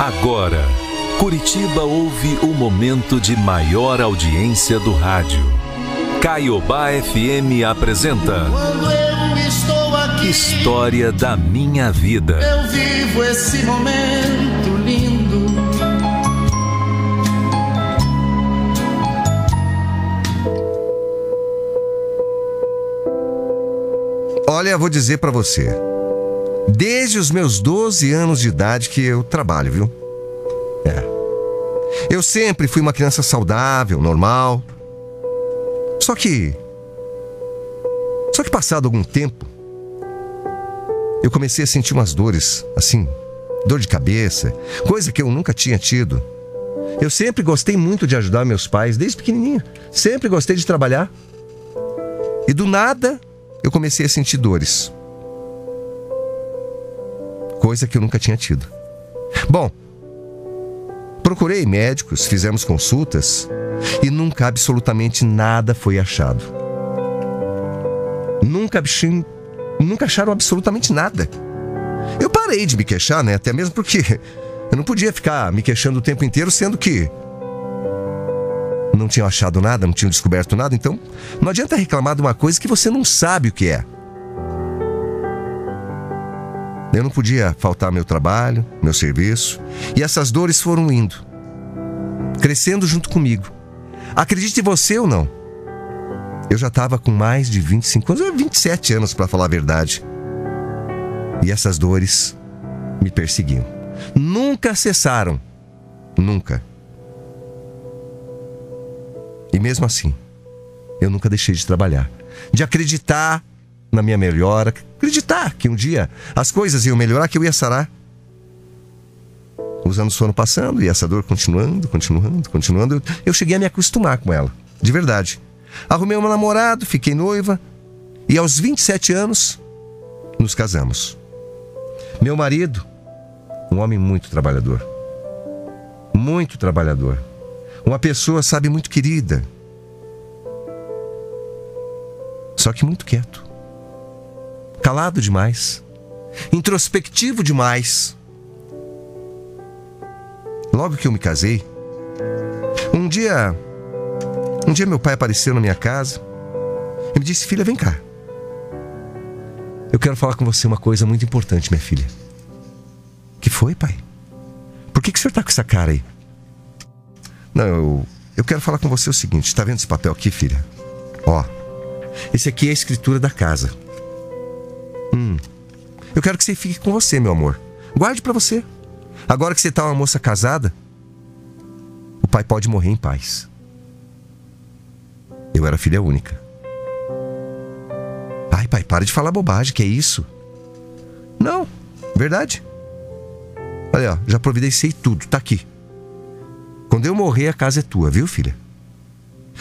Agora, Curitiba ouve o momento de maior audiência do rádio. Caiobá FM apresenta Quando eu estou aqui, História da Minha Vida. eu vivo esse momento lindo. Olha, vou dizer pra você. Desde os meus 12 anos de idade que eu trabalho, viu? É. Eu sempre fui uma criança saudável, normal. Só que. Só que passado algum tempo, eu comecei a sentir umas dores, assim, dor de cabeça, coisa que eu nunca tinha tido. Eu sempre gostei muito de ajudar meus pais, desde pequenininho. Sempre gostei de trabalhar. E do nada, eu comecei a sentir dores. Coisa que eu nunca tinha tido. Bom, procurei médicos, fizemos consultas e nunca absolutamente nada foi achado. Nunca, nunca acharam absolutamente nada. Eu parei de me queixar, né? Até mesmo porque eu não podia ficar me queixando o tempo inteiro, sendo que não tinham achado nada, não tinham descoberto nada, então não adianta reclamar de uma coisa que você não sabe o que é. Eu não podia faltar meu trabalho, meu serviço, e essas dores foram indo, crescendo junto comigo. Acredite você ou não, eu já estava com mais de 25 anos, 27 anos para falar a verdade. E essas dores me perseguiam. Nunca cessaram. Nunca. E mesmo assim, eu nunca deixei de trabalhar, de acreditar na minha melhora, acreditar que um dia as coisas iam melhorar, que eu ia sarar. Os anos foram passando e essa dor continuando, continuando, continuando. Eu, cheguei a me acostumar com ela, de verdade. Arrumei um namorado, fiquei noiva e aos 27 anos nos casamos. Meu marido, um homem muito trabalhador. Muito trabalhador. Uma pessoa, sabe, muito querida. Só que muito quieto. Calado demais. Introspectivo demais. Logo que eu me casei, um dia. Um dia meu pai apareceu na minha casa e me disse: Filha, vem cá. Eu quero falar com você uma coisa muito importante, minha filha. Que foi, pai? Por que, que o senhor tá com essa cara aí? Não, eu, eu quero falar com você o seguinte: tá vendo esse papel aqui, filha? Ó, esse aqui é a escritura da casa. Hum, eu quero que você fique com você, meu amor. Guarde pra você. Agora que você tá uma moça casada, o pai pode morrer em paz. Eu era filha única. Ai, pai, para de falar bobagem, que é isso? Não, verdade. Olha, ó, já providenciei tudo, tá aqui. Quando eu morrer, a casa é tua, viu, filha?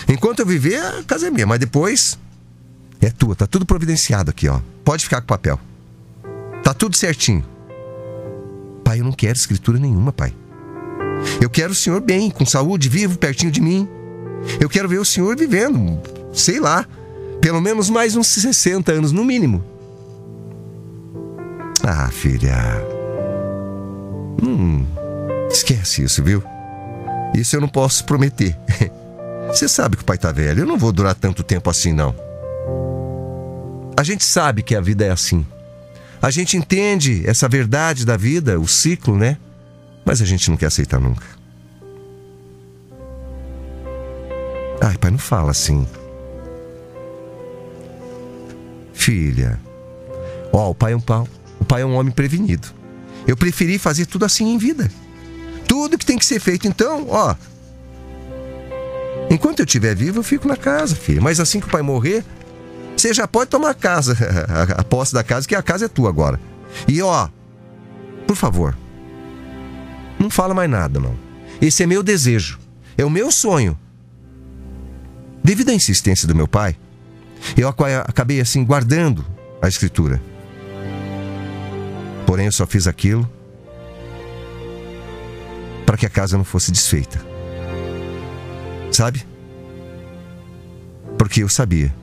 Enquanto eu viver, a casa é minha, mas depois é tua, tá tudo providenciado aqui, ó. Pode ficar com o papel. Tá tudo certinho. Pai, eu não quero escritura nenhuma, pai. Eu quero o senhor bem, com saúde, vivo, pertinho de mim. Eu quero ver o senhor vivendo, sei lá, pelo menos mais uns 60 anos, no mínimo. Ah, filha. Hum, esquece isso, viu? Isso eu não posso prometer. Você sabe que o pai tá velho, eu não vou durar tanto tempo assim, não. A gente sabe que a vida é assim. A gente entende essa verdade da vida, o ciclo, né? Mas a gente não quer aceitar nunca. Ai, pai, não fala assim. Filha. Ó, o pai é um pau. O pai é um homem prevenido. Eu preferi fazer tudo assim em vida. Tudo que tem que ser feito, então, ó. Enquanto eu estiver vivo, eu fico na casa, filha. Mas assim que o pai morrer, você já pode tomar a casa, a, posse da casa, que a casa é tua agora. E ó, por favor, não fala mais nada, não. Esse é meu desejo, é o meu sonho. Devido à insistência do meu pai, eu aca- acabei assim guardando a escritura. Porém, eu só fiz aquilo para que a casa não fosse desfeita. Sabe? Porque eu sabia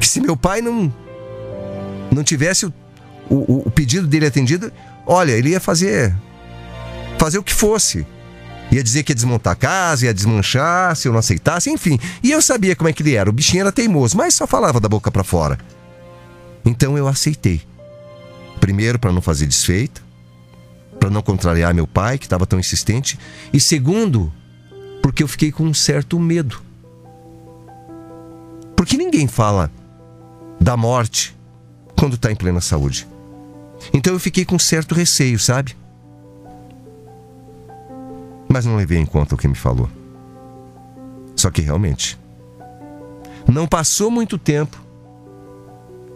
que se meu pai não não tivesse o, o, o pedido dele atendido, olha, ele ia fazer fazer o que fosse. Ia dizer que ia desmontar a casa, ia desmanchar se eu não aceitasse, enfim. E eu sabia como é que ele era. O bichinho era teimoso, mas só falava da boca para fora. Então eu aceitei. Primeiro, para não fazer desfeita, para não contrariar meu pai, que estava tão insistente. E segundo, porque eu fiquei com um certo medo. Porque ninguém fala da morte quando está em plena saúde. Então eu fiquei com certo receio, sabe? Mas não levei em conta o que me falou. Só que realmente, não passou muito tempo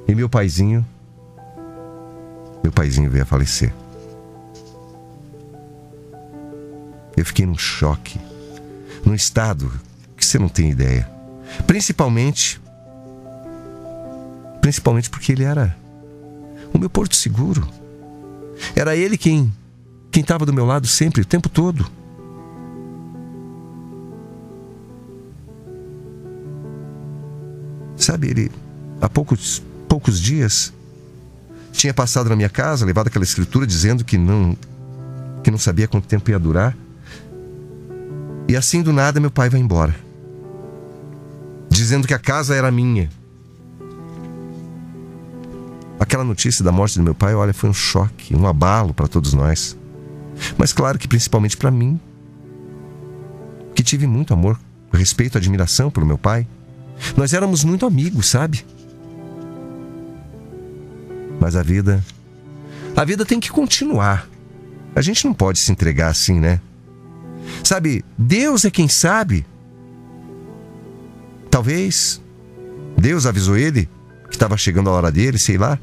e meu paizinho, meu paizinho veio a falecer. Eu fiquei num choque, num estado que você não tem ideia. Principalmente, principalmente porque ele era o meu porto seguro. Era ele quem quem estava do meu lado sempre, o tempo todo. Sabe, ele há poucos poucos dias tinha passado na minha casa, levado aquela escritura dizendo que não que não sabia quanto tempo ia durar. E assim do nada meu pai vai embora. Dizendo que a casa era minha. Aquela notícia da morte do meu pai, olha, foi um choque, um abalo para todos nós. Mas claro que principalmente para mim, que tive muito amor, respeito, admiração pelo meu pai. Nós éramos muito amigos, sabe? Mas a vida. A vida tem que continuar. A gente não pode se entregar assim, né? Sabe, Deus é quem sabe. Talvez Deus avisou ele estava chegando a hora dele, sei lá.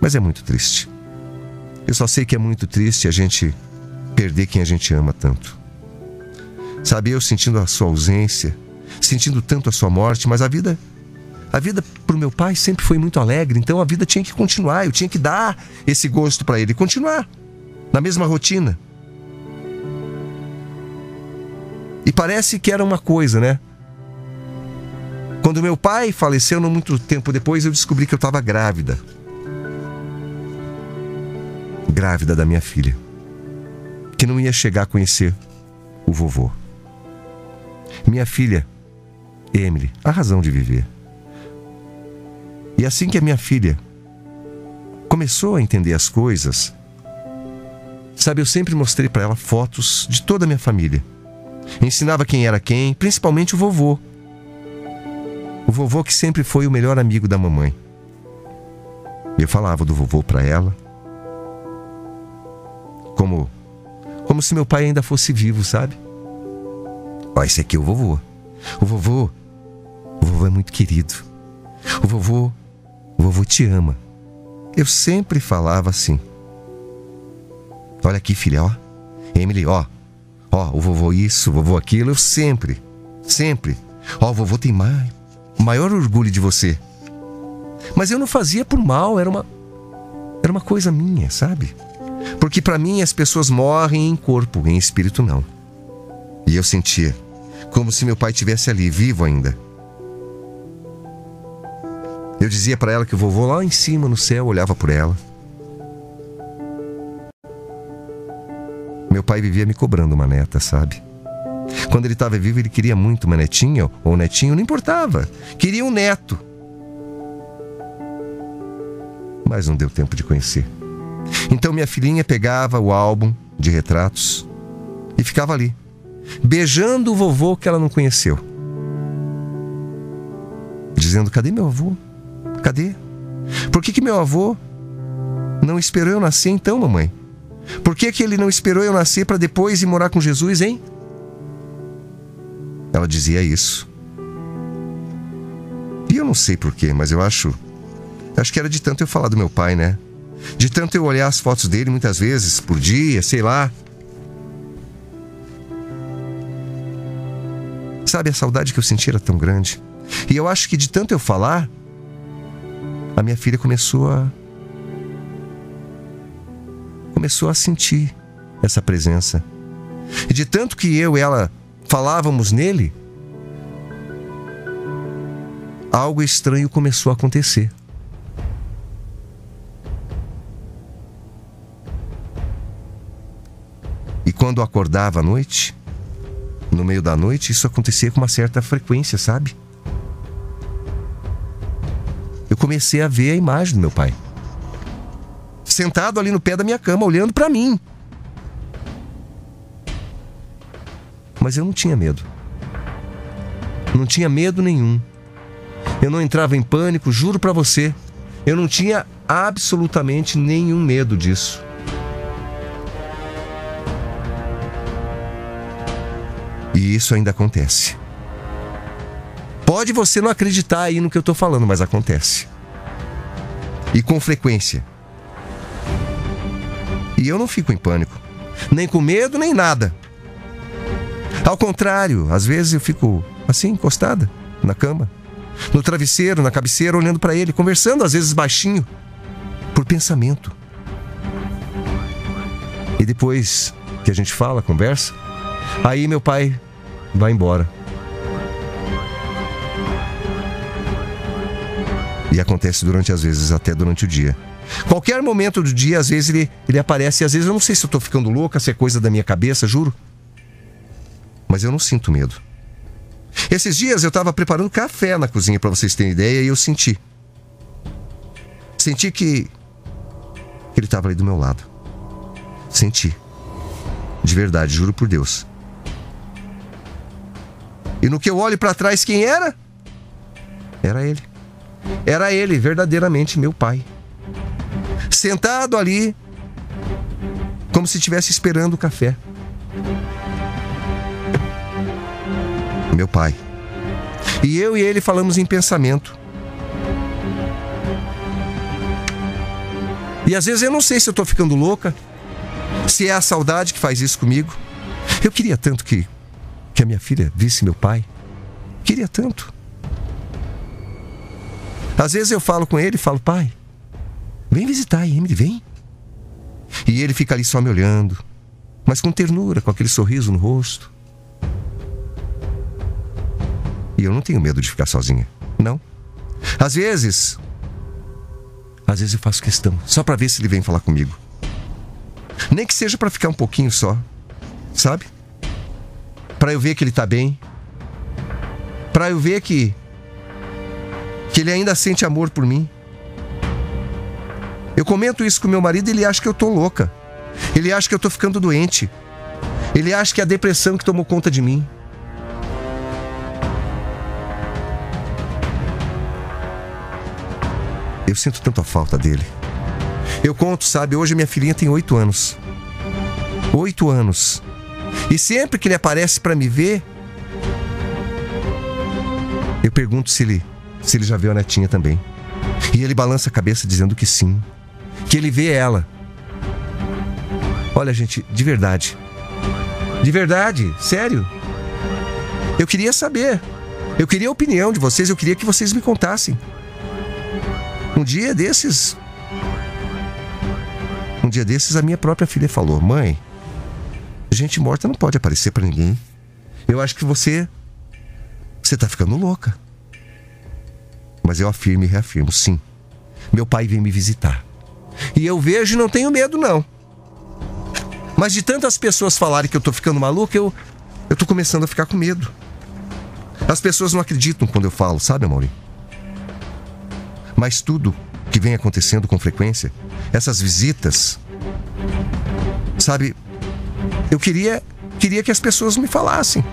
Mas é muito triste. Eu só sei que é muito triste a gente perder quem a gente ama tanto. Sabe, eu sentindo a sua ausência, sentindo tanto a sua morte, mas a vida a vida para o meu pai sempre foi muito alegre, então a vida tinha que continuar, eu tinha que dar esse gosto para ele, continuar na mesma rotina. E parece que era uma coisa, né? Quando meu pai faleceu, não muito tempo depois, eu descobri que eu estava grávida. Grávida da minha filha. Que não ia chegar a conhecer o vovô. Minha filha, Emily, a razão de viver. E assim que a minha filha começou a entender as coisas, sabe, eu sempre mostrei para ela fotos de toda a minha família. Ensinava quem era quem, principalmente o vovô. O vovô que sempre foi o melhor amigo da mamãe. Eu falava do vovô para ela, como como se meu pai ainda fosse vivo, sabe? Ó, esse aqui é o vovô. O vovô, o vovô é muito querido. O vovô o vovô te ama. Eu sempre falava assim. Olha aqui, filha, ó. Emily, ó. Ó, o vovô isso, o vovô aquilo. Eu sempre, sempre. Ó, o vovô tem mais, maior orgulho de você. Mas eu não fazia por mal, era uma era uma coisa minha, sabe? Porque para mim as pessoas morrem em corpo, em espírito não. E eu sentia como se meu pai tivesse ali vivo ainda. Eu dizia para ela que o vovô lá em cima no céu olhava por ela. Meu pai vivia me cobrando uma neta, sabe? Quando ele estava vivo, ele queria muito uma netinha ou um netinho, não importava. Queria um neto. Mas não deu tempo de conhecer. Então minha filhinha pegava o álbum de retratos e ficava ali, beijando o vovô que ela não conheceu. Dizendo: Cadê meu avô? Cadê? Por que, que meu avô não esperou eu nascer então, mamãe? Por que, que ele não esperou eu nascer para depois ir morar com Jesus, hein? Ela dizia isso. E eu não sei porquê, mas eu acho. Acho que era de tanto eu falar do meu pai, né? De tanto eu olhar as fotos dele muitas vezes por dia, sei lá. Sabe, a saudade que eu senti era tão grande. E eu acho que de tanto eu falar, a minha filha começou a começou a sentir essa presença. E de tanto que eu e ela falávamos nele, algo estranho começou a acontecer. E quando acordava à noite, no meio da noite, isso acontecia com uma certa frequência, sabe? Eu comecei a ver a imagem do meu pai. Sentado ali no pé da minha cama, olhando para mim. Mas eu não tinha medo. Não tinha medo nenhum. Eu não entrava em pânico, juro para você. Eu não tinha absolutamente nenhum medo disso. E isso ainda acontece. Pode você não acreditar aí no que eu estou falando, mas acontece. E com frequência. E eu não fico em pânico, nem com medo, nem nada. Ao contrário, às vezes eu fico assim, encostada na cama, no travesseiro, na cabeceira, olhando para ele, conversando, às vezes baixinho, por pensamento. E depois que a gente fala, conversa, aí meu pai vai embora. E acontece durante, às vezes, até durante o dia. Qualquer momento do dia, às vezes, ele, ele aparece. E às vezes eu não sei se eu tô ficando louca, se é coisa da minha cabeça, juro. Mas eu não sinto medo. Esses dias eu estava preparando café na cozinha, para vocês terem ideia, e eu senti. Senti que, ele estava ali do meu lado. Senti. De verdade, juro por Deus. E no que eu olho para trás, quem era? Era ele. Era ele, verdadeiramente meu pai. Sentado ali, como se estivesse esperando o café. Meu pai. E eu e ele falamos em pensamento. E às vezes eu não sei se eu tô ficando louca, se é a saudade que faz isso comigo. Eu queria tanto que, que a minha filha visse meu pai. Queria tanto. Às vezes eu falo com ele e falo, pai, vem visitar a Emily, vem. E ele fica ali só me olhando, mas com ternura, com aquele sorriso no rosto. E eu não tenho medo de ficar sozinha. Não. Às vezes. Às vezes eu faço questão, só para ver se ele vem falar comigo. Nem que seja para ficar um pouquinho só. Sabe? Para eu ver que ele tá bem. Para eu ver que que ele ainda sente amor por mim. Eu comento isso com meu marido e ele acha que eu tô louca. Ele acha que eu tô ficando doente. Ele acha que é a depressão que tomou conta de mim. Eu sinto tanto a falta dele. Eu conto, sabe, hoje minha filhinha tem oito anos. Oito anos. E sempre que ele aparece para me ver, eu pergunto se ele, se ele já viu a netinha também. E ele balança a cabeça dizendo que sim. Que ele vê ela. Olha, gente, de verdade. De verdade, sério. Eu queria saber. Eu queria a opinião de vocês, eu queria que vocês me contassem. Um dia desses. Um dia desses, a minha própria filha falou: Mãe, gente morta não pode aparecer para ninguém. Eu acho que você. Você tá ficando louca. Mas eu afirmo e reafirmo: sim. Meu pai vem me visitar. E eu vejo e não tenho medo, não. Mas de tantas pessoas falarem que eu tô ficando maluca, eu, eu tô começando a ficar com medo. As pessoas não acreditam quando eu falo, sabe, Maurício? Mas tudo que vem acontecendo com frequência, essas visitas, sabe, eu queria queria que as pessoas me falassem.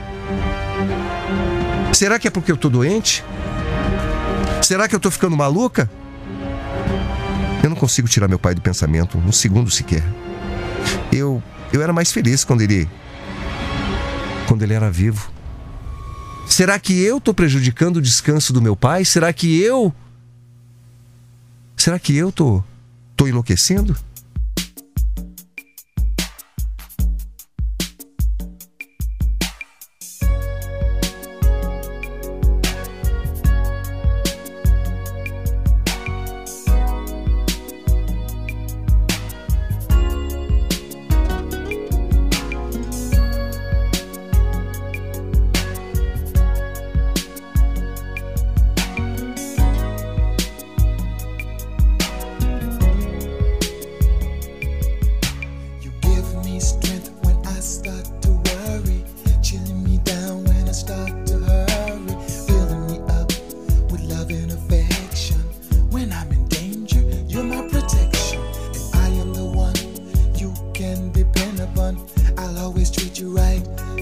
Será que é porque eu tô doente? Será que eu tô ficando maluca? Eu não consigo tirar meu pai do pensamento um segundo sequer. Eu eu era mais feliz quando ele quando ele era vivo. Será que eu tô prejudicando o descanso do meu pai? Será que eu Será que eu tô, tô enlouquecendo? treat you right.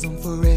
thousand forever.